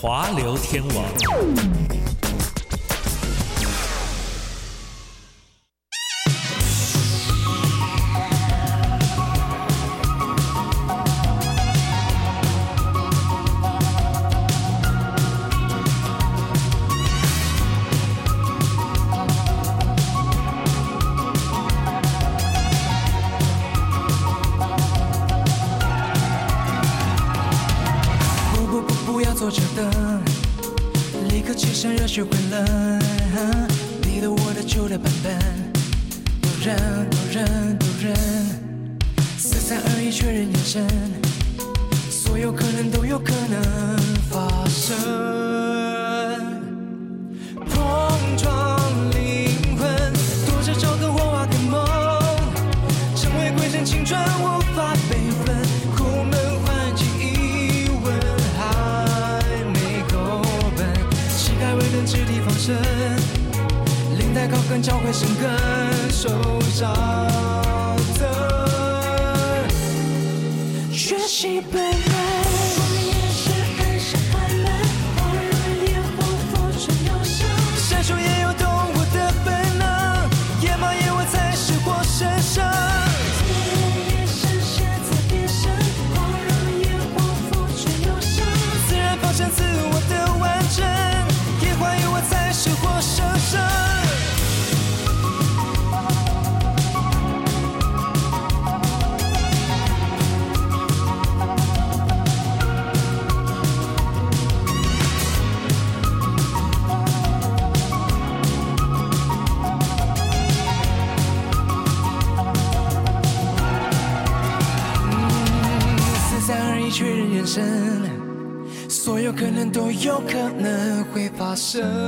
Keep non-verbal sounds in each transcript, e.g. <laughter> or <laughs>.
华流天王。sun.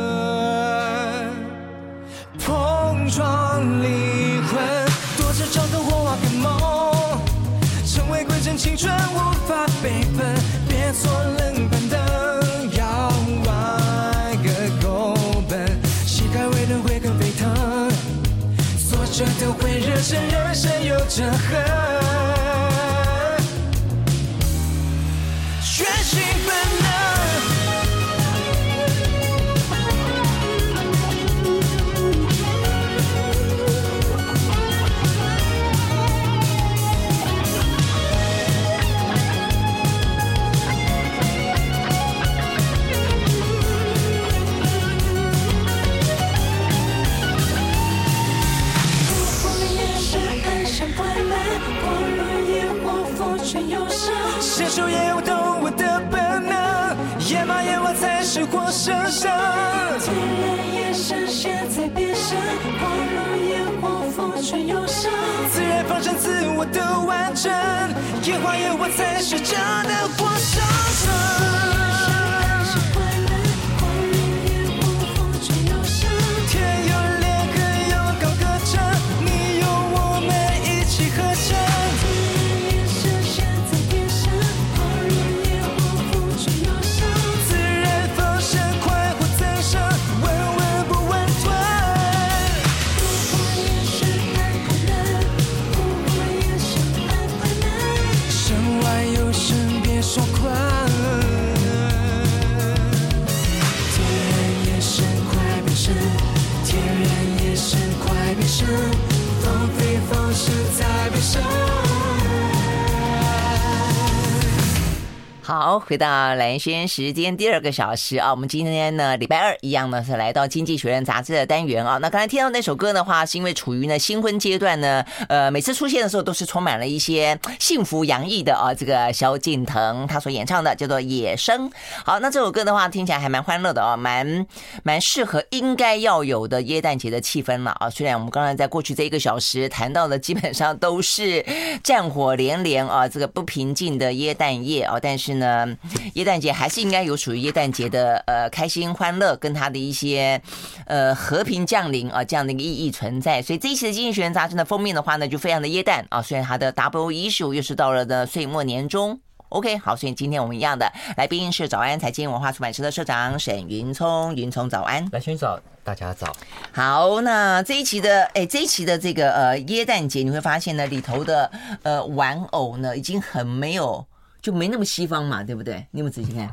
好，回到蓝轩时间第二个小时啊，我们今天呢礼拜二一样呢是来到《经济学人》杂志的单元啊。那刚才听到那首歌的话，是因为处于呢新婚阶段呢，呃，每次出现的时候都是充满了一些幸福洋溢的啊。这个萧敬腾他所演唱的叫做《野生》。好，那这首歌的话听起来还蛮欢乐的啊，蛮蛮适合应该要有的耶诞节的气氛了啊。虽然我们刚才在过去这一个小时谈到的基本上都是战火连连啊，这个不平静的耶诞夜啊，但是呢。呢，耶诞节还是应该有属于耶诞节的呃开心欢乐，跟他的一些呃和平降临啊这样的一个意义存在。所以这一期的《经济学人》杂志的封面的话呢，就非常的耶诞啊。虽然它的 double issue 又是到了的岁末年终，OK 好，所以今天我们一样的来宾是早安财经文化出版社的社长沈云聪，云聪早安，来，先早，大家早。好，那这一期的哎这一期的这个呃耶诞节，你会发现呢里头的呃玩偶呢已经很没有。就没那么西方嘛，对不对？你有没有仔细看？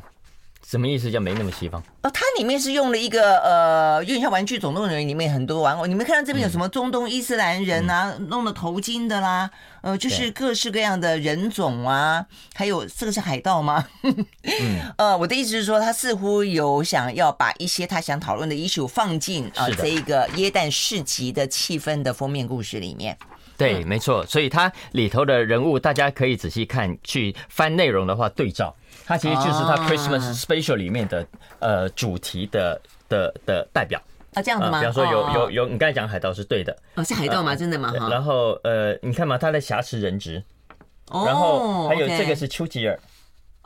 什么意思？叫没那么西方？哦，它里面是用了一个呃，有点像《玩具总动员》里面很多玩偶。你们看到这边有什么中东伊斯兰人啊，嗯、弄了头巾的啦，呃，就是各式各样的人种啊，还有这个是海盗吗？嗯、<laughs> 呃，我的意思是说，他似乎有想要把一些他想讨论的 issue 放进啊、呃、这一个耶诞市集的气氛的封面故事里面。对，没错，所以它里头的人物，大家可以仔细看，去翻内容的话对照。它其实就是它 Christmas Special 里面的呃主题的的的代表啊，这样子吗？比方说有有有，你刚才讲海盗是对的哦，是海盗吗？真的吗？然后呃，你看嘛，他的挟持人质，然后还有这个是丘吉尔。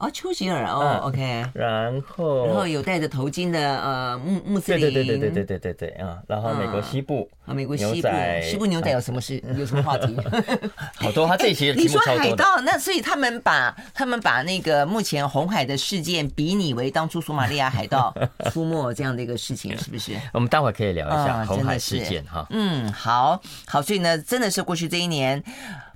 哦，丘吉尔哦，OK，然后然后有戴着头巾的呃穆穆斯林，对对对对对对对对啊，然后美国西部啊，美国西部西部牛仔有什么事？有什么话题？<laughs> 好多，他这些你说海盗，那所以他们把他们把那个目前红海的事件比拟为当初索马利亚海盗出没这样的一个事情，<laughs> 是不是？我们待会可以聊一下红海事件哈。嗯，好好，所以呢，真的是过去这一年。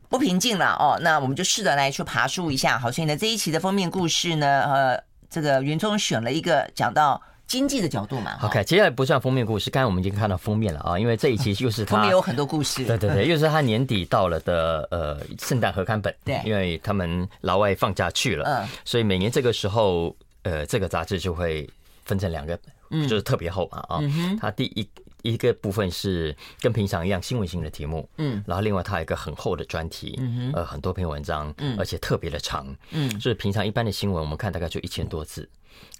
不平静了哦，那我们就试着来去爬梳一下。好，所以呢，这一期的封面故事呢，呃，这个云聪选了一个讲到经济的角度嘛。OK，接下来不算封面故事，刚才我们已经看到封面了啊，因为这一期就是他封面有很多故事。<laughs> 对对对，又是他年底到了的呃圣诞合刊本。对，因为他们老外放假去了，嗯，所以每年这个时候，呃，这个杂志就会分成两个，就是特别厚嘛啊。嗯，它第一。一个部分是跟平常一样新闻性的题目，嗯，然后另外它有一个很厚的专题，嗯呃，很多篇文章，嗯，而且特别的长，嗯，就是平常一般的新闻我们看大概就一千多字，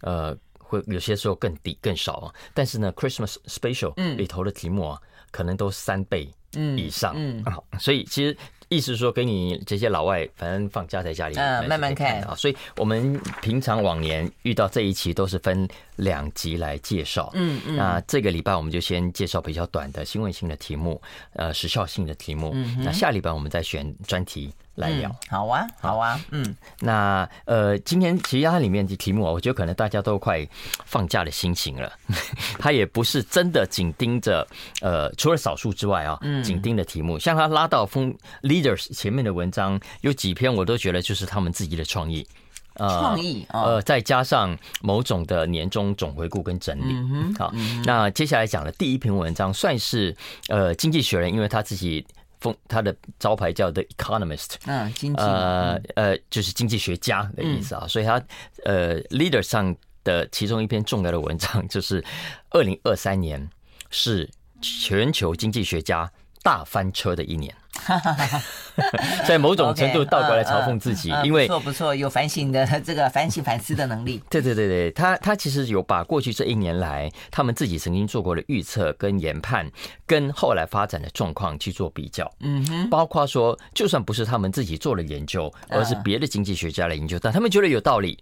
呃，会有些时候更低更少，但是呢，Christmas Special 里头的题目啊，可能都三倍以上，嗯，所以其实。意思是说，给你这些老外，反正放假在家里，嗯，慢慢看啊。所以我们平常往年遇到这一期都是分两集来介绍，嗯嗯。那这个礼拜我们就先介绍比较短的新闻性的题目，呃，时效性的题目。嗯，那下礼拜我们再选专题。来聊，嗯，好啊，好。啊，嗯，那呃，今天其实它里面的题目啊，我觉得可能大家都快放假的心情了，<laughs> 它也不是真的紧盯着，呃，除了少数之外啊，紧盯的题目，像他拉到风 Leaders 前面的文章，有几篇我都觉得就是他们自己的创意，呃，创意，呃，再加上某种的年终总回顾跟整理，好，那接下来讲的第一篇文章算是呃，《经济学人》，因为他自己。封他的招牌叫 The Economist，嗯，经济，呃呃，就是经济学家的意思啊。所以他呃，Leader 上的其中一篇重要的文章就是二零二三年是全球经济学家大翻车的一年。<laughs> 在某种程度倒过来嘲讽自己，因为不错不错，有反省的这个反省反思的能力。对对对对，他他其实有把过去这一年来他们自己曾经做过的预测跟研判，跟后来发展的状况去做比较。嗯哼，包括说，就算不是他们自己做了研究，而是别的经济学家来研究，但他们觉得有道理，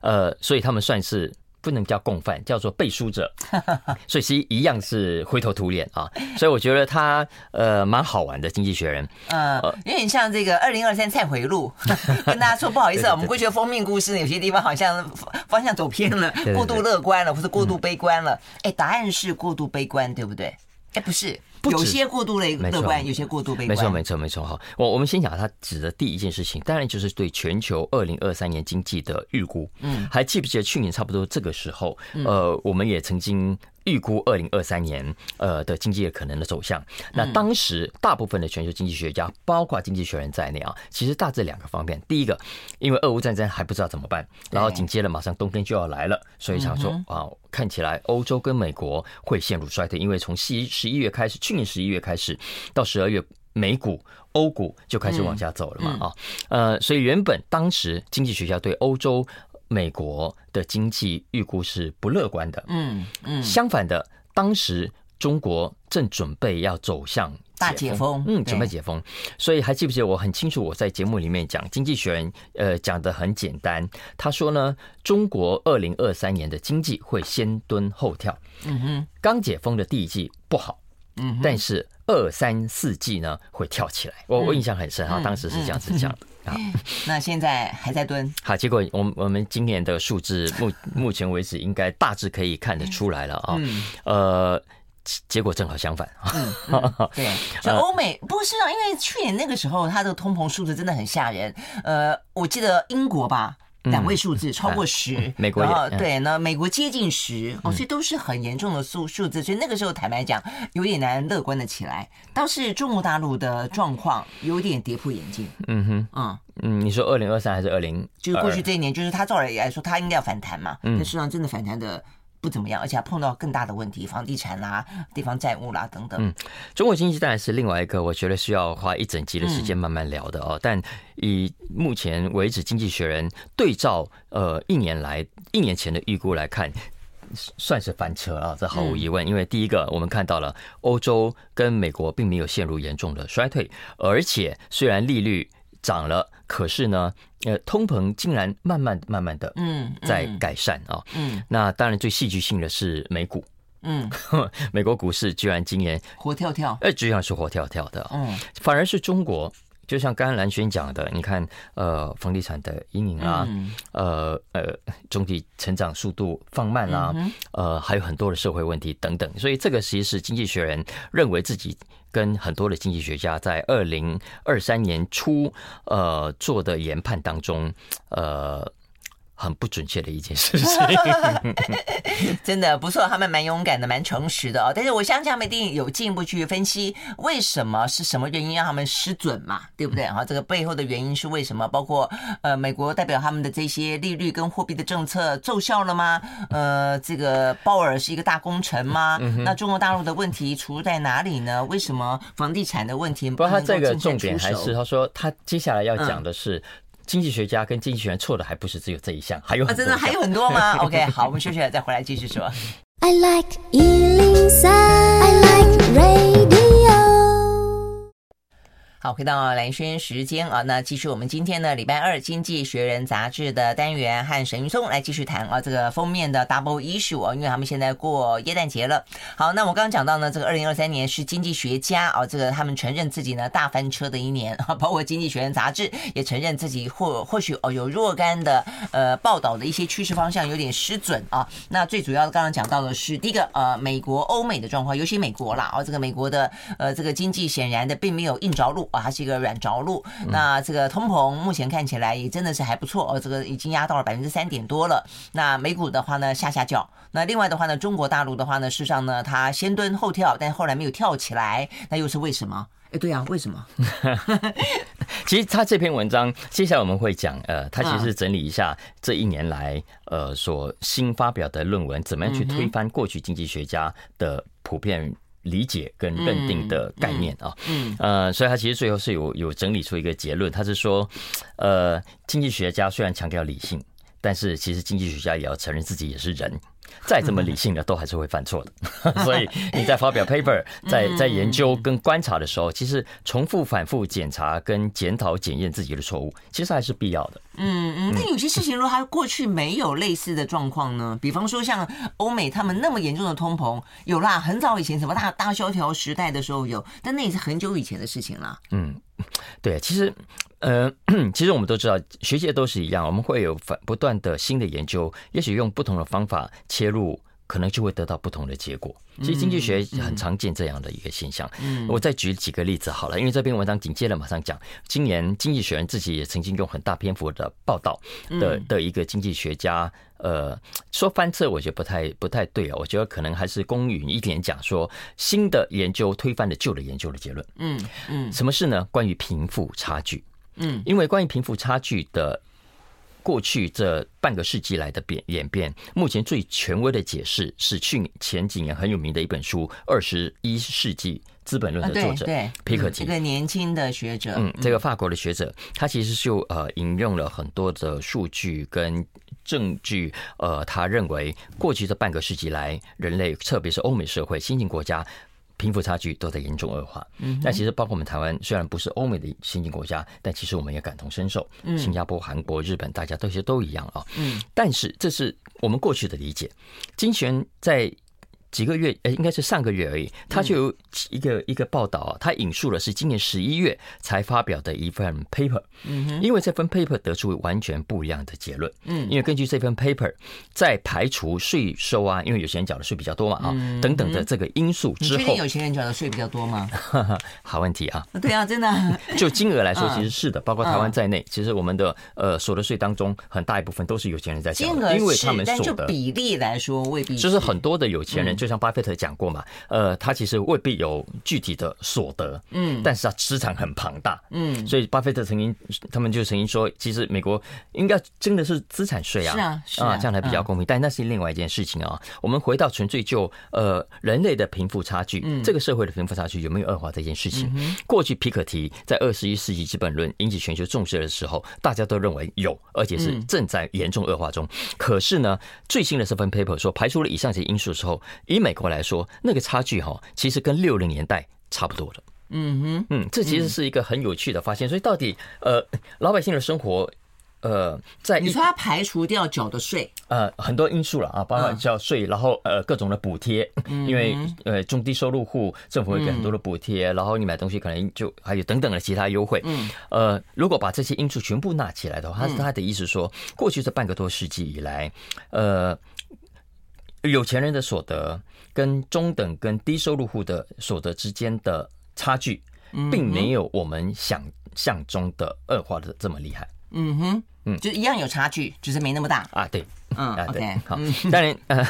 呃，所以他们算是。不能叫共犯，叫做背书者，<laughs> 所以其实一样是灰头土脸啊。所以我觉得他呃蛮好玩的经济学人，呃，有点像这个二零二三忏悔录，<laughs> 跟大家说不好意思啊，我们过去的封面故事有些地方好像方向走偏了，过度乐观了，或者过度悲观了。哎，答案是过度悲观，对不对？哎，不是。有些过度乐乐观，有些过度悲观。没错，没错，没错。哈，我我们先讲他指的第一件事情，当然就是对全球二零二三年经济的预估。嗯，还记不记得去年差不多这个时候，呃，我们也曾经。预估二零二三年呃的经济的可能的走向，那当时大部分的全球经济学家，包括经济学人在内啊，其实大致两个方面。第一个，因为俄乌战争还不知道怎么办，然后紧接着马上冬天就要来了，所以想说啊，看起来欧洲跟美国会陷入衰退，因为从十十一月开始，去年十一月开始到十二月，美股、欧股就开始往下走了嘛啊，呃，所以原本当时经济学家对欧洲。美国的经济预估是不乐观的，嗯嗯，相反的，当时中国正准备要走向大解封，嗯，准备解封，所以还记不记得我很清楚，我在节目里面讲，经济学人呃讲的很简单，他说呢，中国二零二三年的经济会先蹲后跳，嗯哼，刚解封的第一季不好，嗯，但是二三四季呢会跳起来，我我印象很深啊，当时是这样子讲的。<laughs> 那现在还在蹲。好，结果我们我们今年的数字目 <laughs> 目前为止应该大致可以看得出来了啊。嗯。呃，结果正好相反。嗯。<laughs> 对。就欧美不是啊，因为去年那个时候它的通膨数字真的很吓人。呃，我记得英国吧。两位数字超过十，美国也对，那美国接近十哦，所以都是很严重的数数字，所以那个时候坦白讲有点难乐观的起来。倒是中国大陆的状况有点跌破眼镜。嗯哼，嗯嗯，你说二零二三还是二零？就是过去这一年，就是他照理来说，他应该要反弹嘛，但事实上真的反弹的。不怎么样，而且还碰到更大的问题，房地产啦、地方债务啦等等。嗯，中国经济当然是另外一个，我觉得需要花一整集的时间慢慢聊的哦。嗯、但以目前为止，《经济学人》对照呃一年来一年前的预估来看，算是翻车啊，这毫无疑问。因为第一个，我们看到了欧洲跟美国并没有陷入严重的衰退，而且虽然利率涨了，可是呢。呃，通膨竟然慢慢慢慢的嗯在改善啊，嗯，那当然最戏剧性的是美股，嗯，<laughs> 美国股市居然今年活跳跳，哎，居然是活跳跳的，嗯，反而是中国，就像刚刚兰萱讲的，你看，呃，房地产的阴影啊，呃呃，总体成长速度放慢啦，呃，还有很多的社会问题等等，所以这个其实是经济学人认为自己。跟很多的经济学家在二零二三年初，呃做的研判当中，呃。很不准确的一件事情，<laughs> 真的不错，他们蛮勇敢的，蛮诚实的哦。但是我相信他们一定有进一步去分析，为什么是什么原因让他们失准嘛？对不对？哈，这个背后的原因是为什么？包括呃，美国代表他们的这些利率跟货币的政策奏效了吗？呃，这个鲍尔是一个大功臣吗？那中国大陆的问题出在哪里呢？为什么房地产的问题不？不过他这个重点还是他说他接下来要讲的是。经济学家跟经济学人错的还不是只有这一项，还有很多、啊、真的还有很多吗？<laughs> OK，好，我们休息了再回来继续说。I like 103, I like radio. 好，回到兰萱时间啊，那继续我们今天呢礼拜二《经济学人》杂志的单元，和沈云松来继续谈啊这个封面的 Double Issue 啊，因为他们现在过耶诞节了。好，那我刚刚讲到呢，这个二零二三年是经济学家啊，这个他们承认自己呢大翻车的一年啊，<laughs> 包括《经济学人》杂志也承认自己或或许哦有若干的呃报道的一些趋势方向有点失准啊。那最主要的刚刚讲到的是第一个呃美国欧美的状况，尤其美国啦，哦这个美国的呃这个经济显然的并没有硬着陆。啊，它是一个软着陆。那这个通膨目前看起来也真的是还不错哦，这个已经压到了百分之三点多了。那美股的话呢，下下叫。那另外的话呢，中国大陆的话呢，事实上呢，它先蹲后跳，但后来没有跳起来，那又是为什么？哎，对啊，为什么？<laughs> 其实他这篇文章接下来我们会讲，呃，他其实整理一下这一年来呃所新发表的论文，怎么样去推翻过去经济学家的普遍。理解跟认定的概念啊，嗯，呃，所以他其实最后是有有整理出一个结论，他是说，呃，经济学家虽然强调理性，但是其实经济学家也要承认自己也是人。再怎么理性的，都还是会犯错的。<laughs> 所以你在发表 paper，在在研究跟观察的时候，其实重复反复检查跟检讨检验自己的错误，其实还是必要的。嗯嗯。那有些事情，如果他过去没有类似的状况呢？比方说像欧美他们那么严重的通膨，有啦，很早以前什么大大萧条时代的时候有，但那也是很久以前的事情了。嗯，对，其实。呃，其实我们都知道，学界都是一样，我们会有反不断的新的研究，也许用不同的方法切入，可能就会得到不同的结果。其实经济学很常见这样的一个现象。我再举几个例子好了，因为这篇文章紧接着马上讲，今年经济学人自己也曾经用很大篇幅的报道的的一个经济学家，呃，说翻车，我觉得不太不太对啊，我觉得可能还是公允一点讲，说新的研究推翻了旧的研究的结论。嗯嗯，什么事呢？关于贫富差距。嗯，因为关于贫富差距的过去这半个世纪来的变演变，目前最权威的解释是去前几年很有名的一本书《二十一世纪资本论》的作者皮克提，一个年轻的学者，嗯，这个法国的学者，他其实就呃引用了很多的数据跟证据，呃，他认为过去这半个世纪来，人类特别是欧美社会新兴国家。贫富差距都在严重恶化，嗯，但其实包括我们台湾，虽然不是欧美的先进国家，但其实我们也感同身受。新加坡、韩国、日本，大家都其实都一样啊。嗯，但是这是我们过去的理解。金泉在几个月，呃，应该是上个月而已，他就有一个一个报道啊，他引述了是今年十一月才发表的一份 paper，嗯，因为这份 paper 得出完全不一样的结论，嗯，因为根据这份 paper，在排除税收啊，因为有钱人缴的税比较多嘛，啊，等等的这个因素之后，你确定有钱人缴的税比较多吗？<laughs> 好问题啊，<laughs> 对啊，真的，<laughs> 就金额来说，其实是的，包括台湾在内，其实我们的呃所得税当中很大一部分都是有钱人在缴，金额因为他们所得，但就比例来说未必，就是。很多的有钱人。就像巴菲特讲过嘛，呃，他其实未必有具体的所得，嗯，但是他资产很庞大，嗯，所以巴菲特曾经，他们就曾经说，其实美国应该真的是资产税啊，是啊，是啊，这样才比较公平。但那是另外一件事情啊。我们回到纯粹就呃人类的贫富差距，这个社会的贫富差距有没有恶化这件事情？过去皮可提在二十一世纪资本论引起全球重视的时候，大家都认为有，而且是正在严重恶化中。可是呢，最新的这份 paper 说，排除了以上这些因素的时候。以美国来说，那个差距哈，其实跟六零年代差不多的。嗯哼，嗯，这其实是一个很有趣的发现。所以到底呃，老百姓的生活，呃，在你说他排除掉缴的税，呃，很多因素了啊，包括缴税，然后呃各种的补贴，因为呃中低收入户政府会给很多的补贴，然后你买东西可能就还有等等的其他优惠。嗯，呃，如果把这些因素全部纳起来的话，他他的意思说，过去这半个多世纪以来，呃。有钱人的所得跟中等跟低收入户的所得之间的差距，并没有我们想象中的恶化的这么厉害。嗯哼，嗯，就一样有差距，只是没那么大啊。对，嗯啊对，好。嗯、当然，呃，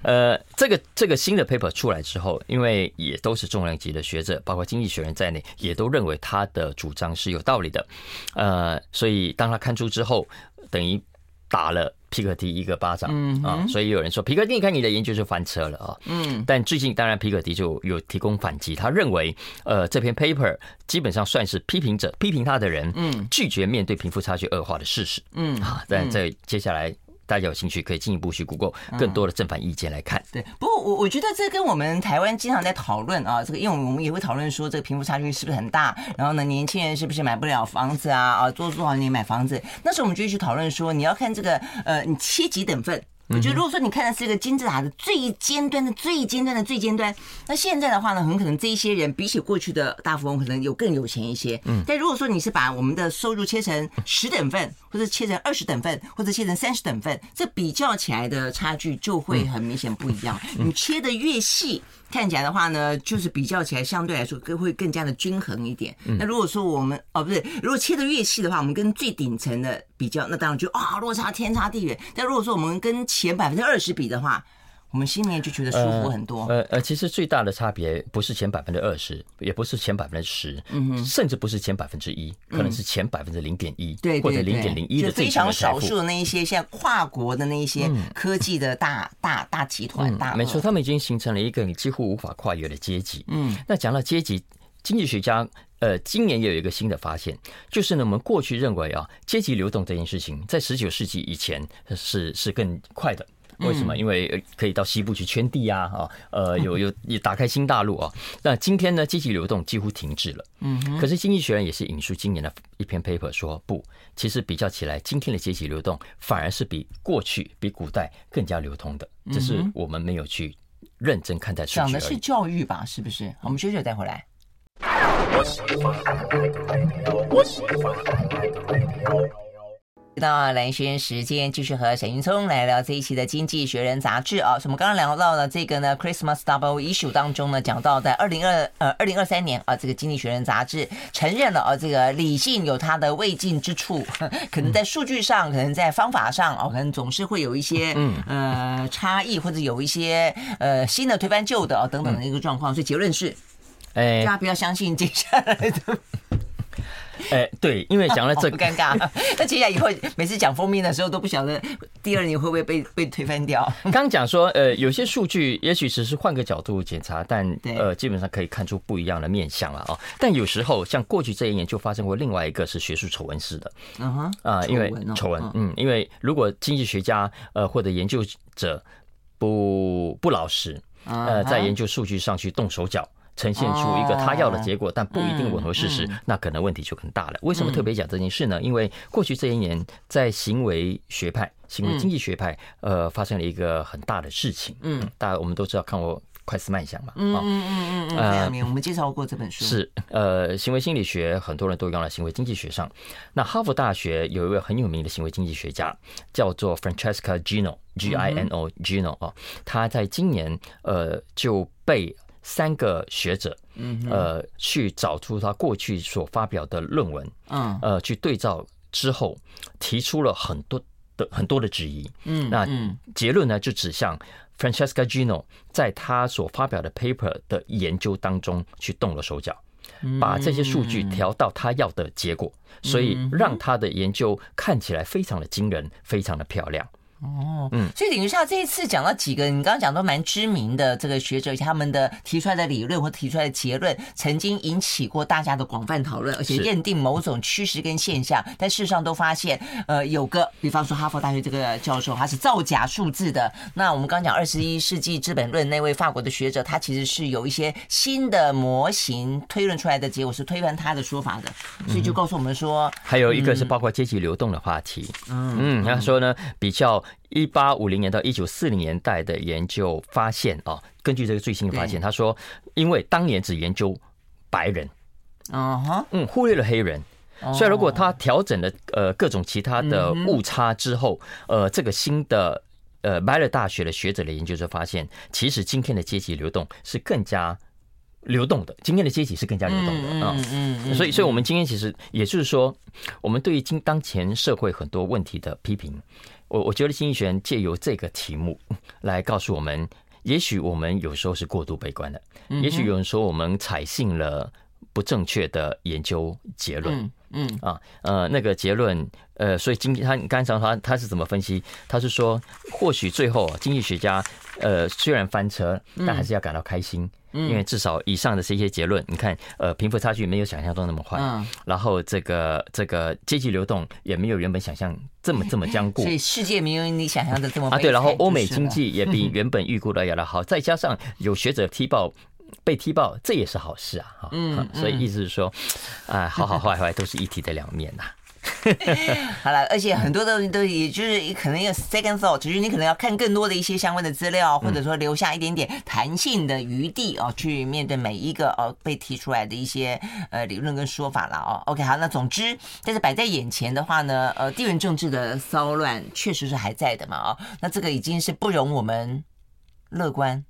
<laughs> 呃，这个这个新的 paper 出来之后，因为也都是重量级的学者，包括经济学人在内，也都认为他的主张是有道理的。呃，所以当他看出之后，等于打了。皮克迪一个巴掌啊，所以有人说皮克迪，你看你的研究就翻车了啊。嗯，但最近当然皮克迪就有提供反击，他认为呃这篇 paper 基本上算是批评者批评他的人，嗯，拒绝面对贫富差距恶化的事实，嗯。啊，但在接下来。大家有兴趣可以进一步去 Google 更多的正反意见来看。对，不过我我觉得这跟我们台湾经常在讨论啊，这个因为我们也会讨论说这个贫富差距是不是很大，然后呢，年轻人是不是买不了房子啊？啊，做多少年买房子？那时候我们就去讨论说，你要看这个呃，你切几等份。我觉得，如果说你看的是一个金字塔的最尖端的最尖端的最尖端，那现在的话呢，很可能这一些人比起过去的大富翁，可能有更有钱一些。嗯。但如果说你是把我们的收入切成十等份，或者切成二十等份，或者切成三十等份，这比较起来的差距就会很明显不一样。你切的越细。看起来的话呢，就是比较起来相对来说更会更加的均衡一点。那如果说我们哦不是，如果切的越细的话，我们跟最顶层的比较，那当然就啊落差天差地远。但如果说我们跟前百分之二十比的话，我们心里面就觉得舒服很多。呃呃，其实最大的差别不是前百分之二十，也不是前百分之十，嗯哼，甚至不是前百分之一，可能是前百分之零点一，对，或者零点零一的非常少数的那一些，现在跨国的那一些科技的大大大集团，大没错，他们已经形成了一个你几乎无法跨越的阶级。嗯，那讲到阶级，经济学家呃今年也有一个新的发现，就是呢，我们过去认为啊，阶级流动这件事情在十九世纪以前是是更快的。为什么？因为可以到西部去圈地啊，啊，呃，<laughs> 有有也打开新大陆啊。那今天呢，阶级流动几乎停滞了。嗯，可是经济学人也是引述今年的一篇 paper 说，不，其实比较起来，今天的阶级流动反而是比过去、比古代更加流通的。这是我们没有去认真看待。讲的是教育吧？是不是？我们休息再回来。到蓝轩时间，继续和沈云聪来聊这一期的《经济学人》杂志啊。我们刚刚聊到了这个呢，Christmas Double Issue 当中呢，讲到在二零二呃二零二三年啊，这个《经济学人》杂志承认了啊，这个理性有它的未尽之处，<laughs> 可能在数据上，可能在方法上啊，可能总是会有一些呃差异，或者有一些呃新的推翻旧的啊等等的一个状况。所以结论是，哎，大家不要相信接下来的。哎、欸，对，因为讲了这 <laughs> 个尴尬。那接下来以后每次讲封面的时候，都不晓得第二年会不会被被推翻掉。刚讲说，呃，有些数据也许只是换个角度检查，但呃，基本上可以看出不一样的面相了啊。但有时候像过去这一年就发生过另外一个是学术丑闻式的，嗯哼啊，因为丑闻，嗯，因为如果经济学家呃或者研究者不不老实，呃，在研究数据上去动手脚。呈现出一个他要的结果，但不一定吻合事实，那可能问题就很大了。为什么特别讲这件事呢？因为过去这一年，在行为学派、行为经济学派，呃，发生了一个很大的事情。嗯，大家我们都知道看过《快思慢想》嘛？嗯嗯嗯嗯嗯，我们介绍过这本书。是呃，行为心理学很多人都用了行为经济学上。那哈佛大学有一位很有名的行为经济学家，叫做 Francesca Gino，G I N O Gino 啊，他在今年呃就被。三个学者，嗯呃，去找出他过去所发表的论文，嗯，呃，去对照之后，提出了很多的很多的质疑，嗯，那结论呢，就指向 Francesca Gino 在他所发表的 paper 的研究当中去动了手脚，把这些数据调到他要的结果，所以让他的研究看起来非常的惊人，非常的漂亮。哦，嗯，所以等于像这一次讲到几个，你刚刚讲都蛮知名的这个学者，他们的提出来的理论或提出来的结论，曾经引起过大家的广泛讨论，而且认定某种趋势跟现象，但事实上都发现，呃，有个，比方说哈佛大学这个教授他是造假数字的。那我们刚讲二十一世纪资本论那位法国的学者，他其实是有一些新的模型推论出来的结果是推翻他的说法的，所以就告诉我们说，还有一个是包括阶级流动的话题，嗯。嗯，他说呢比较。一八五零年到一九四零年代的研究发现啊，根据这个最新的发现，他说，因为当年只研究白人，啊哈，嗯，忽略了黑人，所以如果他调整了呃各种其他的误差之后，呃，这个新的呃麦勒大学的学者的研究就发现，其实今天的阶级流动是更加流动的，今天的阶级是更加流动的啊，嗯嗯，所以，所以我们今天其实也就是说，我们对于今当前社会很多问题的批评。我我觉得经济学人借由这个题目来告诉我们，也许我们有时候是过度悲观的，也许有人说我们采信了不正确的研究结论，嗯啊呃那个结论呃，所以经济他刚才他他是怎么分析？他是说，或许最后经济学家呃虽然翻车，但还是要感到开心。因为至少以上的这些结论，你看，呃，贫富差距没有想象中那么坏，然后这个这个阶级流动也没有原本想象这么这么僵固，所以世界没有你想象的这么啊对，然后欧美经济也比原本预估的要来好，再加上有学者踢爆被踢爆，这也是好事啊，哈，嗯，所以意思是说，啊，好好坏坏都是一体的两面呐。<laughs> 好了，而且很多东西都也就是可能要 second thought，就是你可能要看更多的一些相关的资料，或者说留下一点点弹性的余地哦，去面对每一个哦被提出来的一些呃理论跟说法了哦。OK，好，那总之，但是摆在眼前的话呢，呃，地缘政治的骚乱确实是还在的嘛哦，那这个已经是不容我们乐观，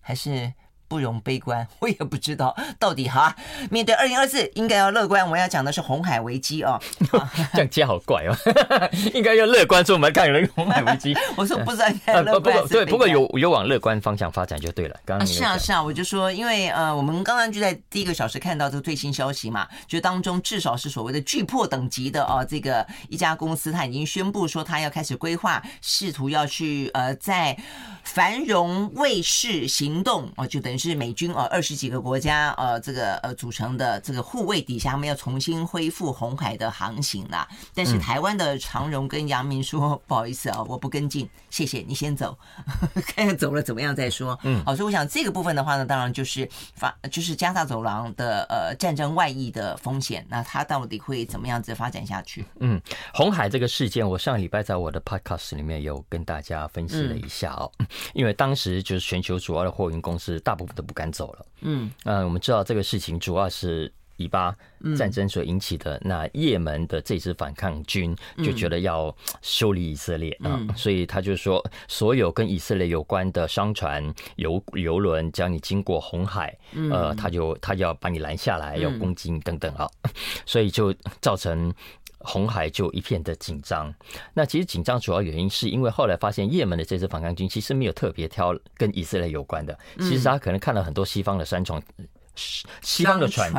还是？不容悲观，<laughs> 我也不知道到底哈。面对二零二四，应该要乐观。我要讲的是红海危机哦。<laughs> 这样接好怪哦，<laughs> 应该要乐观，说我们看了红海危机。我说不知道应该乐观对，不过有有往乐观方向发展就对了。刚刚是啊是啊，我就说，因为呃，我们刚刚就在第一个小时看到这个最新消息嘛，就当中至少是所谓的巨破等级的哦，这个一家公司它已经宣布说，它要开始规划，试图要去呃在繁荣卫士行动哦，就等于。是美军呃二十几个国家呃这个呃组成的这个护卫底下，他们要重新恢复红海的航行啦。但是台湾的长荣跟阳明说不好意思啊，我不跟进，谢谢你先走，<laughs> 看看走了怎么样再说。嗯，好，所以我想这个部分的话呢，当然就是发就是加大走廊的呃战争外溢的风险，那它到底会怎么样子发展下去？嗯，红海这个事件，我上礼拜在我的 podcast 里面有跟大家分析了一下哦，因为当时就是全球主要的货运公司大部分。都不敢走了。嗯，呃，我们知道这个事情主要是以巴战争所引起的。那也门的这支反抗军就觉得要修理以色列啊，所以他就说，所有跟以色列有关的商船、游游轮，只要你经过红海，呃，他就他就要把你拦下来，要攻击你等等啊，<laughs> 所以就造成。红海就一片的紧张，那其实紧张主要原因是因为后来发现，也门的这支反抗军其实没有特别挑跟以色列有关的，其实他可能看了很多西方的山船，西方的船，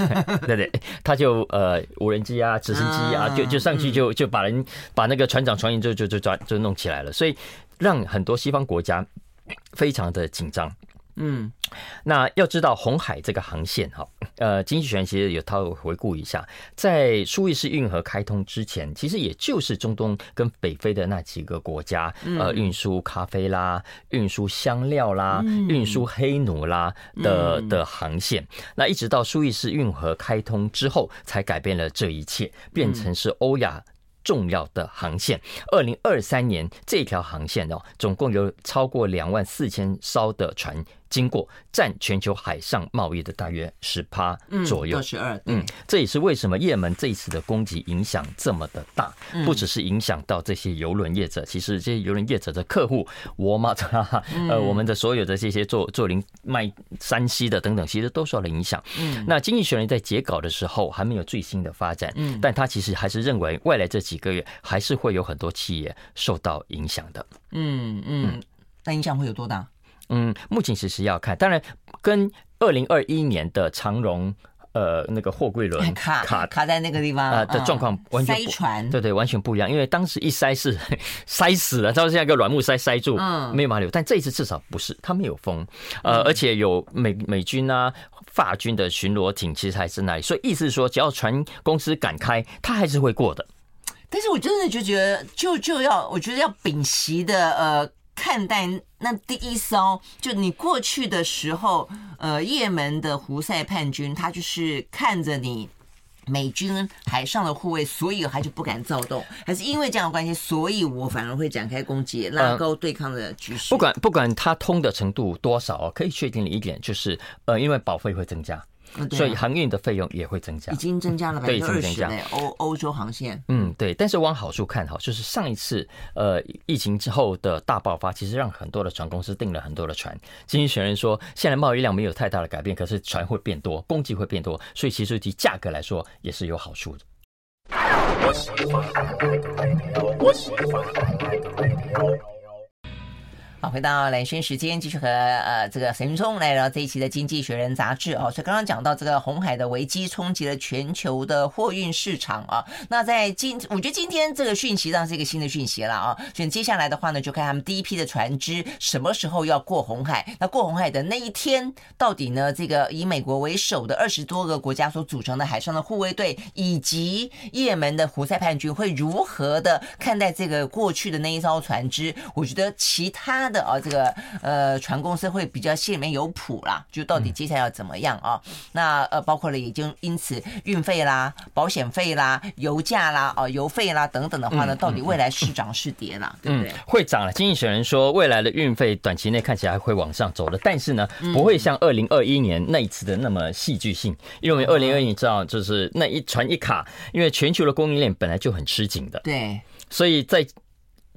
<laughs> 对对，他就呃无人机啊、直升机啊，就就上去就就把人把那个船长、船员就就就抓就弄起来了，所以让很多西方国家非常的紧张。嗯，那要知道红海这个航线哈，呃，经济学人其实有套回顾一下，在苏伊士运河开通之前，其实也就是中东跟北非的那几个国家，呃，运输咖啡啦，运输香料啦，运输黑奴啦的的航线。那一直到苏伊士运河开通之后，才改变了这一切，变成是欧亚。重要的航线，二零二三年这条航线哦，总共有超过两万四千艘的船。经过占全球海上贸易的大约十趴左右，二十二。嗯，这也是为什么也门这一次的攻击影响这么的大，不只是影响到这些邮轮业者，其实这些邮轮业者的客户，沃尔玛，呃，我们的所有的这些做做零卖山西的等等，其实都受了影响。嗯，那经济学人在截稿的时候还没有最新的发展，嗯，但他其实还是认为未来这几个月还是会有很多企业受到影响的。嗯嗯，那影响会有多大？嗯，目前其实要看，当然跟二零二一年的长荣呃那个货柜轮 <laughs> 卡卡卡在那个地方啊的状况完全不，塞船，对对，完全不一样。因为当时一塞是 <laughs> 塞死了，它是像一个软木塞塞住，嗯，没有马流。但这一次至少不是，它没有风，呃，而且有美美军啊、法军的巡逻艇其实还是那里，所以意思是说，只要船公司敢开，它还是会过的。但是我真的就觉得，就就要我觉得要屏息的呃。看待那第一艘，就你过去的时候，呃，也门的胡塞叛军，他就是看着你美军海上的护卫，所以他就不敢躁动，还是因为这样的关系，所以我反而会展开攻击，拉高对抗的局势。不管不管它通的程度多少，可以确定的一点就是，呃，因为保费会增加。所以航运的费用也会增加，已经增加了百分之二十。欧欧洲航线，嗯，对。但是往好处看，哈，就是上一次呃疫情之后的大爆发，其实让很多的船公司订了很多的船。经济学人说，现在贸易量没有太大的改变，可是船会变多，供给会变多，所以其实以价格来说也是有好处的。回到蓝轩时间，继续和呃这个沈云聪来聊这一期的《经济学人》杂志哦。所以刚刚讲到这个红海的危机冲击了全球的货运市场啊。那在今，我觉得今天这个讯息上是一个新的讯息了啊。所以接下来的话呢，就看他们第一批的船只什么时候要过红海。那过红海的那一天，到底呢？这个以美国为首的二十多个国家所组成的海上的护卫队，以及也门的胡塞叛军，会如何的看待这个过去的那一艘船只？我觉得其他的。的啊，这个呃，船公司会比较心里面有谱啦，就到底接下来要怎么样啊？那呃，包括了已经因此运费啦、保险费啦、油价啦、啊油费啦等等的话呢，到底未来是涨是跌啦？对不对？会涨了。经济学人说，未来的运费短期内看起来会往上走的，但是呢，不会像二零二一年那一次的那么戏剧性，因为二零二一你知道，就是那一船一卡，因为全球的供应链本来就很吃紧的，对，所以在。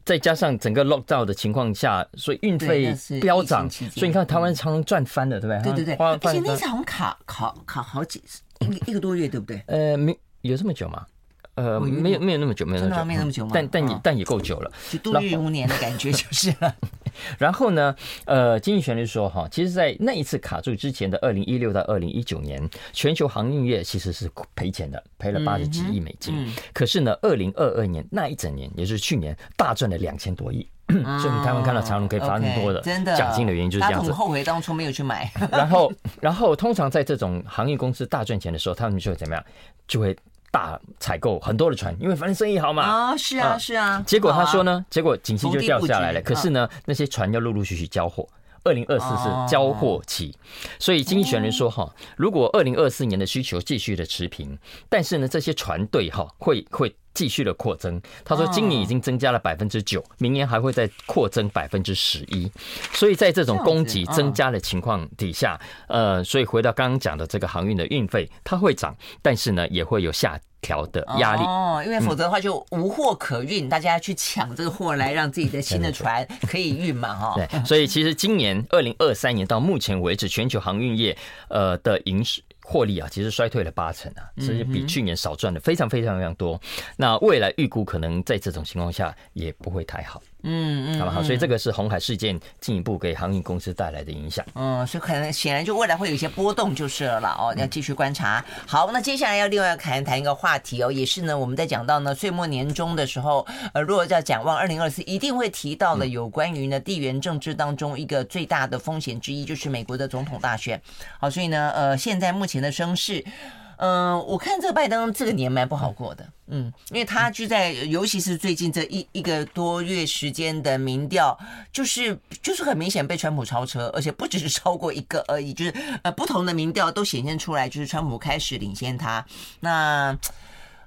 再加上整个 lockdown 的情况下，所以运费飙涨，所以你看台湾常常赚翻了，对不对？对对对，而且那次好像卡卡卡好几一个一个多月，对不对？呃，没有这么久吗？呃，没有没有那么久，没有那么久，没那么久但但也但也够久了，就度日如年的 <laughs> 感觉就是了。<laughs> 然后呢，呃，经济学人说哈，其实，在那一次卡住之前的二零一六到二零一九年，全球航运业其实是赔钱的，赔了八十几亿美金。嗯嗯、可是呢，二零二二年那一整年，也就是去年，大赚了两千多亿。嗯、<clears throat> 所以台湾看到长隆可以发那么多的奖金的原因就是这样子。后悔当初没有去买。<laughs> 然后，然后通常在这种航运公司大赚钱的时候，他们就会怎么样？就会。大采购很多的船，因为反正生意好嘛。啊，是啊，是啊。结果他说呢，结果景气就掉下来了。可是呢，那些船要陆陆续续交货，二零二四是交货期。所以经济学人说哈，如果二零二四年的需求继续的持平，但是呢，这些船队哈会会继续的扩增。他说今年已经增加了百分之九，明年还会再扩增百分之十一。所以在这种供给增加的情况底下，呃，所以回到刚刚讲的这个航运的运费，它会涨，但是呢，也会有下。调的压力哦，因为否则的话就无货可运，大家去抢这个货来让自己的新的船 <laughs> 可以运嘛哈。对，所以其实今年二零二三年到目前为止，全球航运业呃的营收获利啊，其实衰退了八成啊，所以比去年少赚了非常非常非常多。那未来预估可能在这种情况下也不会太好。嗯嗯，好不好？所以这个是红海事件进一步给航运公司带来的影响。嗯，所以可能显然就未来会有一些波动就是了哦，要继续观察。好，那接下来要另外要谈谈一个话题哦，也是呢，我们在讲到呢岁末年终的时候，呃，如果要展望二零二四，一定会提到的有关于呢地缘政治当中一个最大的风险之一，就是美国的总统大选。好，所以呢，呃，现在目前的声势。嗯、呃，我看这个拜登这个年蛮不好过的，嗯，因为他就在，尤其是最近这一一个多月时间的民调，就是就是很明显被川普超车，而且不只是超过一个而已，就是呃不同的民调都显现出来，就是川普开始领先他，那。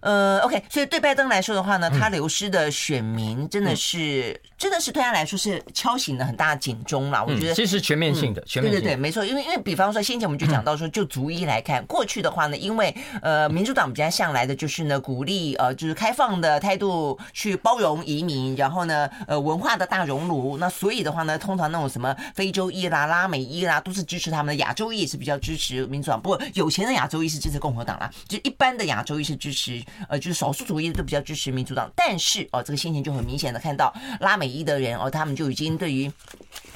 呃，OK，所以对拜登来说的话呢，他流失的选民真的是，嗯、真的是对他来说是敲醒了很大的警钟啦。我觉得、这、是全面性的，全面性的。对对对，没错。因为因为比方说，先前我们就讲到说，就逐一来看，过去的话呢，因为呃，民主党比较向来的就是呢，鼓励呃，就是开放的态度去包容移民，然后呢，呃，文化的大熔炉。那所以的话呢，通常那种什么非洲裔啦、拉美裔啦，都是支持他们的。亚洲裔也是比较支持民主党，不过有钱的亚洲裔是支持共和党啦，就一般的亚洲裔是支持。呃，就是少数族裔都比较支持民主党，但是哦，这个先前就很明显的看到拉美裔的人哦，他们就已经对于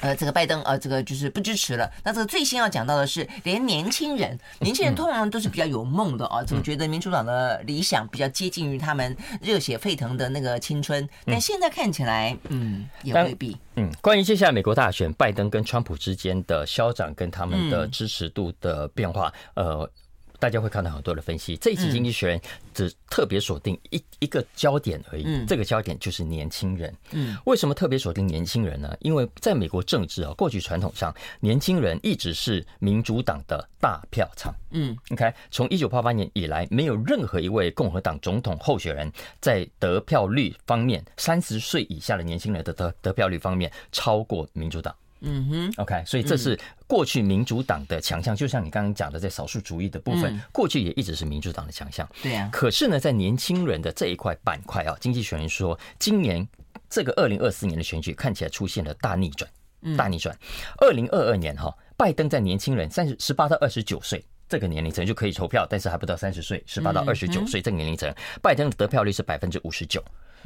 呃这个拜登呃这个就是不支持了。那这个最新要讲到的是，连年轻人，年轻人通常都是比较有梦的啊，总觉得民主党的理想比较接近于他们热血沸腾的那个青春，但现在看起来，嗯，也未必。嗯，关于接下来美国大选，拜登跟川普之间的消长跟他们的支持度的变化，呃。大家会看到很多的分析。这一期《经济学人》只特别锁定一一个焦点而已，这个焦点就是年轻人。嗯，为什么特别锁定年轻人呢？因为在美国政治啊，过去传统上，年轻人一直是民主党的大票仓。嗯，，OK，，从一九八八年以来，没有任何一位共和党总统候选人，在得票率方面，三十岁以下的年轻人的得得票率方面超过民主党。嗯哼，OK，所以这是过去民主党的强项，就像你刚刚讲的，在少数主义的部分，过去也一直是民主党的强项。对啊。可是呢，在年轻人的这一块板块啊，经济学人说，今年这个二零二四年的选举看起来出现了大逆转，大逆转。二零二二年哈，拜登在年轻人三十十八到二十九岁这个年龄层就可以投票，但是还不到三十岁，十八到二十九岁这个年龄层，拜登的得票率是百分之五十九，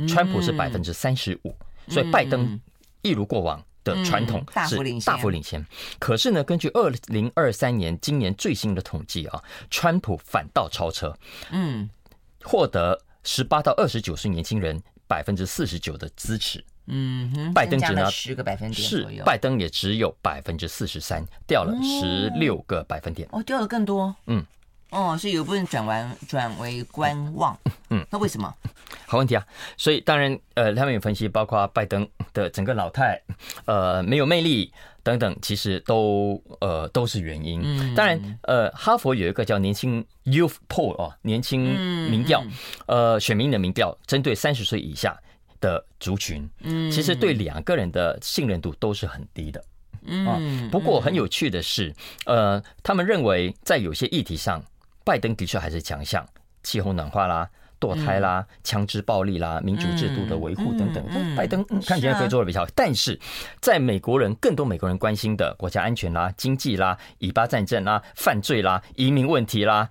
川普是百分之三十五，所以拜登一如过往。的传统是大幅领先，可是呢，根据二零二三年今年最新的统计啊，川普反倒超车，嗯，获得十八到二十九岁年轻人百分之四十九的支持，嗯哼，拜登只拿十个百分点，是拜登也只有百分之四十三，掉了十六个百分点，哦，掉了更多，嗯。哦，所以有部分转完转为观望，嗯，那为什么？好问题啊！所以当然，呃，他们有分析，包括拜登的整个老态，呃，没有魅力等等，其实都呃都是原因。嗯，当然，呃，哈佛有一个叫年轻 Youth Poll 哦，年轻民调，呃，选民的民调，针对三十岁以下的族群，嗯，其实对两个人的信任度都是很低的。嗯，不过很有趣的是，呃，他们认为在有些议题上。拜登的确还是强项，气候暖化啦、堕胎啦、枪支暴力啦、民主制度的维护等等。拜登看起来可以做的比较好，但是在美国人更多美国人关心的国家安全啦、经济啦、以巴战争啦、犯罪啦、移民问题啦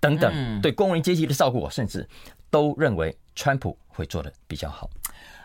等等，对工人阶级的照顾，甚至都认为川普会做的比较好。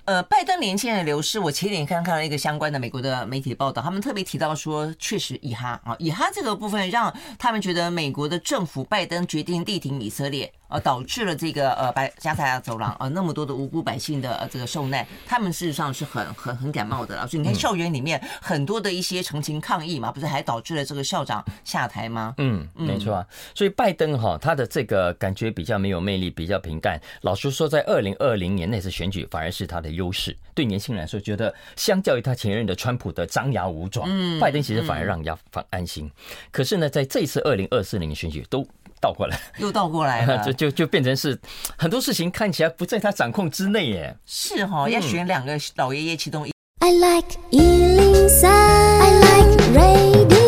呃，拜登年轻人的流失，我前几天看看了一个相关的美国的媒体报道，他们特别提到说，确实以哈啊，以哈这个部分让他们觉得美国的政府拜登决定力挺以色列。呃，导致了这个呃，白加沙走廊呃那么多的无辜百姓的呃这个受难，他们事实上是很很很感冒的了。所以你看校园里面很多的一些成情抗议嘛，不是还导致了这个校长下台吗？嗯，没错啊。所以拜登哈他的这个感觉比较没有魅力，比较平淡。老实说，在二零二零年那次选举反而是他的优势。对年轻人来说，觉得相较于他前任的川普的张牙舞爪，拜登其实反而让人家放安心。可是呢，在这次二零二四年的选举都。倒过来，又倒过来了，<laughs> 就就就变成是很多事情看起来不在他掌控之内耶。是哈，要选两个老爷爷其中一。I like 103, I like radio.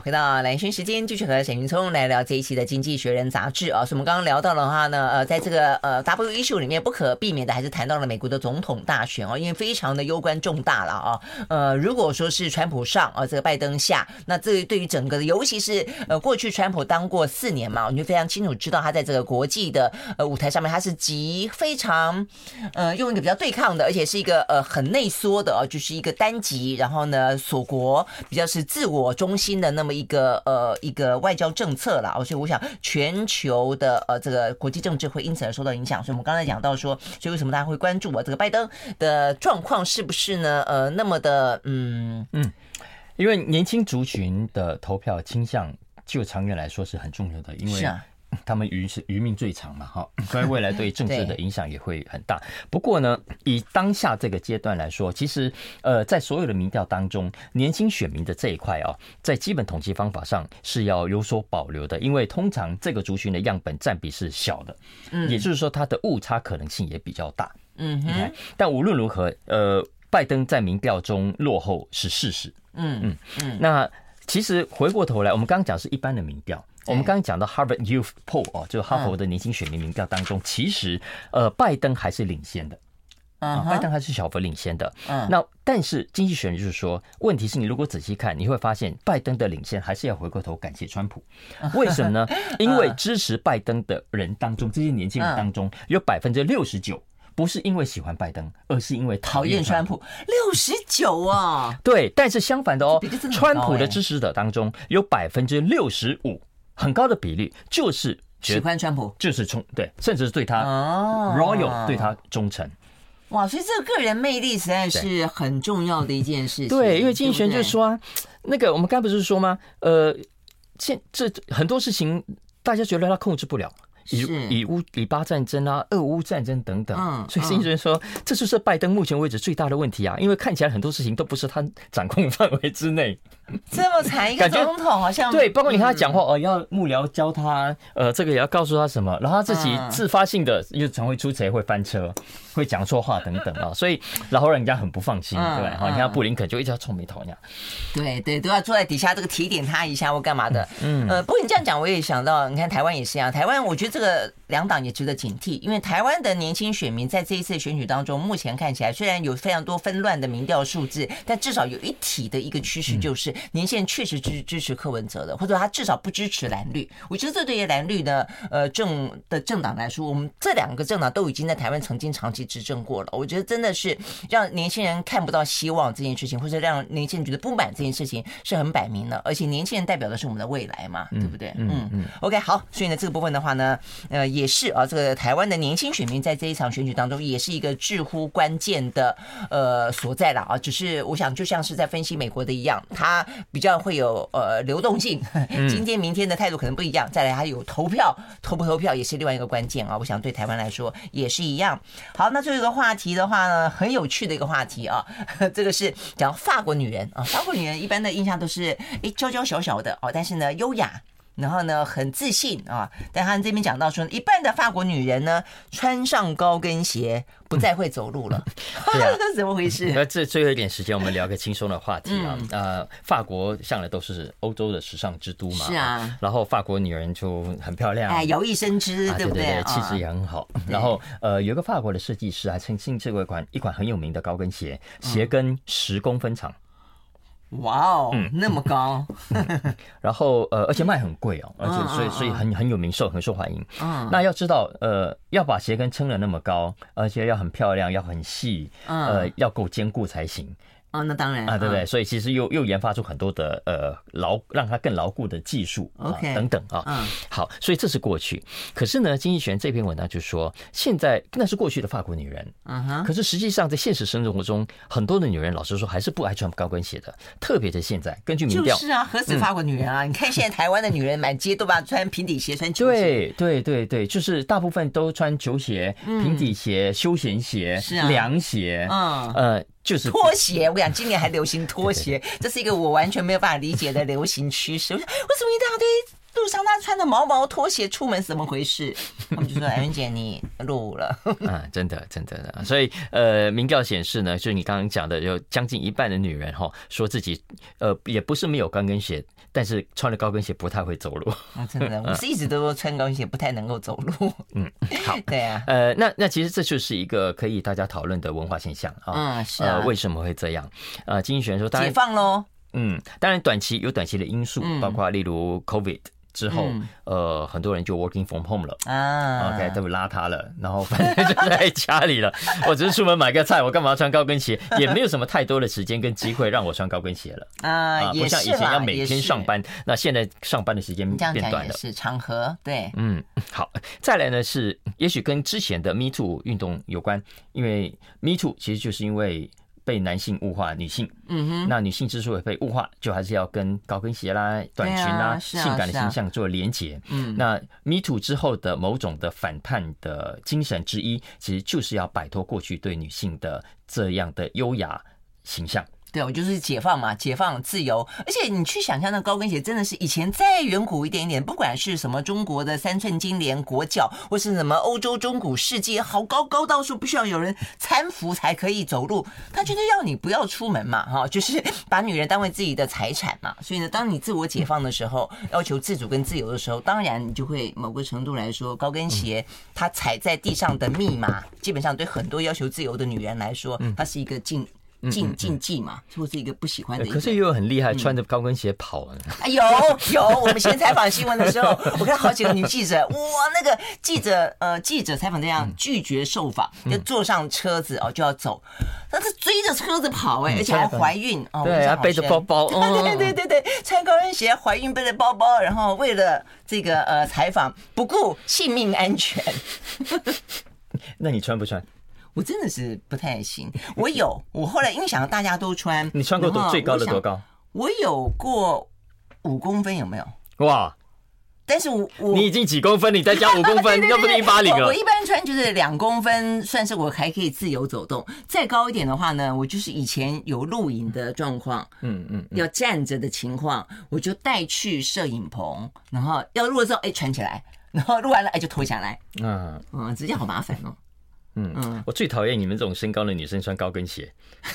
回到蓝轩时间，继续和沈云聪来聊这一期的《经济学人》杂志啊。所以我们刚刚聊到的话呢，呃，在这个呃 W issue 里面，不可避免的还是谈到了美国的总统大选哦，因为非常的攸关重大了啊。呃，如果说是川普上啊，这个拜登下，那这对于整个的，尤其是呃过去川普当过四年嘛，我们就非常清楚知道他在这个国际的呃舞台上面，他是极非常呃用一个比较对抗的，而且是一个呃很内缩的哦，就是一个单极，然后呢锁国比较是自我中心的。那么一个呃一个外交政策了，所以我想全球的呃这个国际政治会因此而受到影响。所以我们刚才讲到说，所以为什么大家会关注我这个拜登的状况是不是呢？呃，那么的嗯嗯，因为年轻族群的投票倾向，就长远来说是很重要的，因为啊。他们余是余命最长嘛，哈，<laughs> 所以未来对政治的影响也会很大。不过呢，以当下这个阶段来说，其实呃，在所有的民调当中，年轻选民的这一块啊，在基本统计方法上是要有所保留的，因为通常这个族群的样本占比是小的，嗯，也就是说它的误差可能性也比较大，嗯哼。但无论如何，呃，拜登在民调中落后是事实，嗯嗯嗯。那其实回过头来，我们刚刚讲是一般的民调。我们刚刚讲到 Harvard Youth Poll 哦，就哈佛的年轻选民民调当中，其实呃，拜登还是领先的，啊，拜登还是小幅领先的。嗯，那但是经济学人就是说，问题是你如果仔细看，你会发现拜登的领先还是要回过头感谢川普。为什么呢？<laughs> 因为支持拜登的人当中，这些年轻人当中有百分之六十九不是因为喜欢拜登，而是因为讨厌川普。六十九啊，对。但是相反的哦，川普的支持者当中有百分之六十五。很高的比例就是喜欢川普，就是忠对，甚至是对他 royal 对他忠诚。哇，所以这个个人魅力实在是很重要的一件事情。<laughs> 对，因为经济学人就是说啊，那个我们刚不是说吗？呃，现这很多事情大家觉得他控制不了。以以乌以巴战争啊，俄乌战争等等，嗯，所以经济人说，这就是拜登目前为止最大的问题啊，因为看起来很多事情都不是他掌控范围之内。<laughs> 这么惨一个总统，好像对，包括你看他讲话哦，要幕僚教他，呃，这个也要告诉他什么，然后他自己自发性的又常会出错，会翻车，会讲错话等等啊，<laughs> 所以然后让人家很不放心，对，好，你看布林肯就一直要臭眉头那样，对对，都要坐在底下这个提点他一下或干嘛的，嗯，呃，不过你这样讲，我也想到，你看台湾也是一样，台湾我觉得。这个两党也值得警惕，因为台湾的年轻选民在这一次选举当中，目前看起来虽然有非常多纷乱的民调数字，但至少有一体的一个趋势，就是年轻人确实支支持柯文哲的，或者他至少不支持蓝绿。我觉得这对于蓝绿的呃政的政党来说，我们这两个政党都已经在台湾曾经长期执政过了。我觉得真的是让年轻人看不到希望这件事情，或者让年轻人觉得不满这件事情是很摆明的。而且年轻人代表的是我们的未来嘛，对不对？嗯嗯。OK，好，所以呢这个部分的话呢，呃。也是啊，这个台湾的年轻选民在这一场选举当中，也是一个至乎关键的呃所在了啊。只是我想，就像是在分析美国的一样，它比较会有呃流动性，<laughs> 今天明天的态度可能不一样。再来还有投票，<laughs> 投不投票也是另外一个关键啊。我想对台湾来说也是一样。好，那最后一个话题的话呢，很有趣的一个话题啊，<laughs> 这个是讲法国女人啊，法国女人一般的印象都是诶娇娇小小的哦，但是呢优雅。然后呢，很自信啊！但他这边讲到说，一半的法国女人呢，穿上高跟鞋不再会走路了，<laughs> 对啊，怎么回事？那这最后一点时间，我们聊个轻松的话题啊。呃，法国向来都是欧洲的时尚之都嘛，是啊。然后法国女人就很漂亮，哎，摇曳生姿，对不对？气质也很好。然后呃，有一个法国的设计师还曾经这一款一款很有名的高跟鞋，鞋跟十公分长。哇哦，那么高，<laughs> 然后呃，而且卖很贵哦，而且所以所以很很有名，受很受欢迎。嗯，那要知道呃，要把鞋跟撑得那么高，而且要很漂亮，要很细，呃，要够坚固才行。哦，那当然啊，对不对？所以其实又又研发出很多的呃牢，让它更牢固的技术，OK，等等啊。嗯，好，所以这是过去。可是呢，经济学人这篇文章就说，现在那是过去的法国女人，嗯哼。可是实际上在现实生活中，很多的女人老实说还是不爱穿高跟鞋的，特别是现在，根据民调，是啊，何止法国女人啊？<laughs> 你看现在台湾的女人满街都把穿平底鞋、穿球鞋，对对对对，就是大部分都穿球鞋、平底鞋、休闲鞋、凉鞋，嗯呃。就是拖鞋，我跟你讲，今年还流行拖鞋，这是一个我完全没有办法理解的流行趋势。为什么一大堆路上他穿的毛毛拖鞋出门，怎么回事？<laughs> 他们就说：“艾伦姐，你录了。”啊，真的，真的的。所以，呃，民调显示呢，就是你刚刚讲的，有将近一半的女人哈，说自己呃，也不是没有高跟鞋，但是穿了高跟鞋不太会走路。啊，真的，<laughs> 我是一直都说穿高跟鞋不太能够走路。嗯，好，<laughs> 对啊，呃，那那其实这就是一个可以大家讨论的文化现象啊。嗯，是啊，为什么会这样？呃，经济学人说，解放喽。嗯，当然短期有短期的因素，包括例如 COVID 之后，呃，很多人就 working from home 了。啊，OK，都邋遢了，然后反正就在家里了。<laughs> 我只是出门买个菜，我干嘛要穿高跟鞋？<laughs> 也没有什么太多的时间跟机会让我穿高跟鞋了。啊，不像以前要每天上班，那现在上班的时间变短了，是场合对，嗯，好，再来呢是，也许跟之前的 Me Too 运动有关，因为 Me Too 其实就是因为。被男性物化女性，嗯哼，那女性之所以被物化，就还是要跟高跟鞋啦、短裙啦、性感的形象做连结。嗯，那 Me Too 之后的某种的反叛的精神之一，其实就是要摆脱过去对女性的这样的优雅形象。对，我就是解放嘛，解放自由。而且你去想象那高跟鞋，真的是以前再远古一点点，不管是什么中国的三寸金莲国脚，或是什么欧洲中古世界，好高高到处不需要有人搀扶才可以走路。他就是要你不要出门嘛，哈，就是 <laughs> 把女人当为自己的财产嘛。所以呢，当你自我解放的时候，要求自主跟自由的时候，当然你就会某个程度来说，高跟鞋它踩在地上的密码，基本上对很多要求自由的女人来说，它是一个禁。禁禁忌嘛，或是一个不喜欢的。可是又有很厉害，穿着高跟鞋跑啊！<laughs> 哎，有有，我们先采访新闻的时候，<laughs> 我看好几个女记者，哇，那个记者呃，记者采访这样拒绝受访，就坐上车子哦就要走，但是追着车子跑哎，而且还怀孕哦，对，还背着包包，<laughs> 对对对对，穿高跟鞋怀孕背着包包，然后为了这个呃采访不顾性命安全。那你穿不穿？我真的是不太行。我有，我后来因为想到大家都穿，你穿过多最高的多高？我有过五公分，有没有？哇！但是我我你已经几公分？你再加五公分，<laughs> 要不是一八零了。我一般穿就是两公分，算是我还可以自由走动。再高一点的话呢，我就是以前有露营的状况，嗯嗯，要站着的情况，我就带去摄影棚，然后要录的时候，哎，穿起来，然后录完了，哎，就脱下来。嗯嗯，直接好麻烦哦。嗯嗯，我最讨厌你们这种身高的女生穿高跟鞋。<laughs>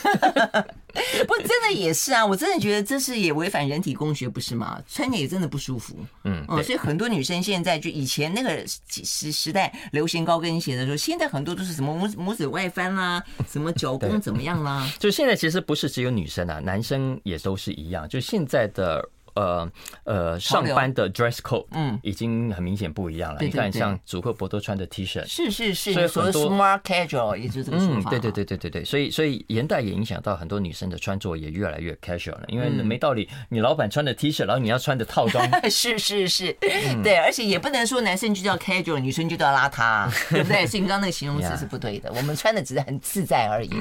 不，真的也是啊，我真的觉得这是也违反人体工学，不是吗？穿起来也真的不舒服。嗯嗯，所以很多女生现在就以前那个时时代流行高跟鞋的时候，现在很多都是什么拇拇指外翻啦，什么脚弓怎么样啦。就现在其实不是只有女生啊，男生也都是一样。就现在的。呃呃，上班的 dress code 嗯，已经很明显不一样了。你看，像祖克伯都穿的 T 恤，是是是，所以很多 smart casual 也是这个说法。对对对对对对，所以所以年代也影响到很多女生的穿着也越来越 casual 了。因为没道理，你老板穿的 T 恤，然后你要穿的套装，<laughs> 是是是，对，而且也不能说男生就叫 casual，女生就叫邋遢，<laughs> 对不对？所以你刚刚那个形容词是不对的。我们穿的只是很自在而已。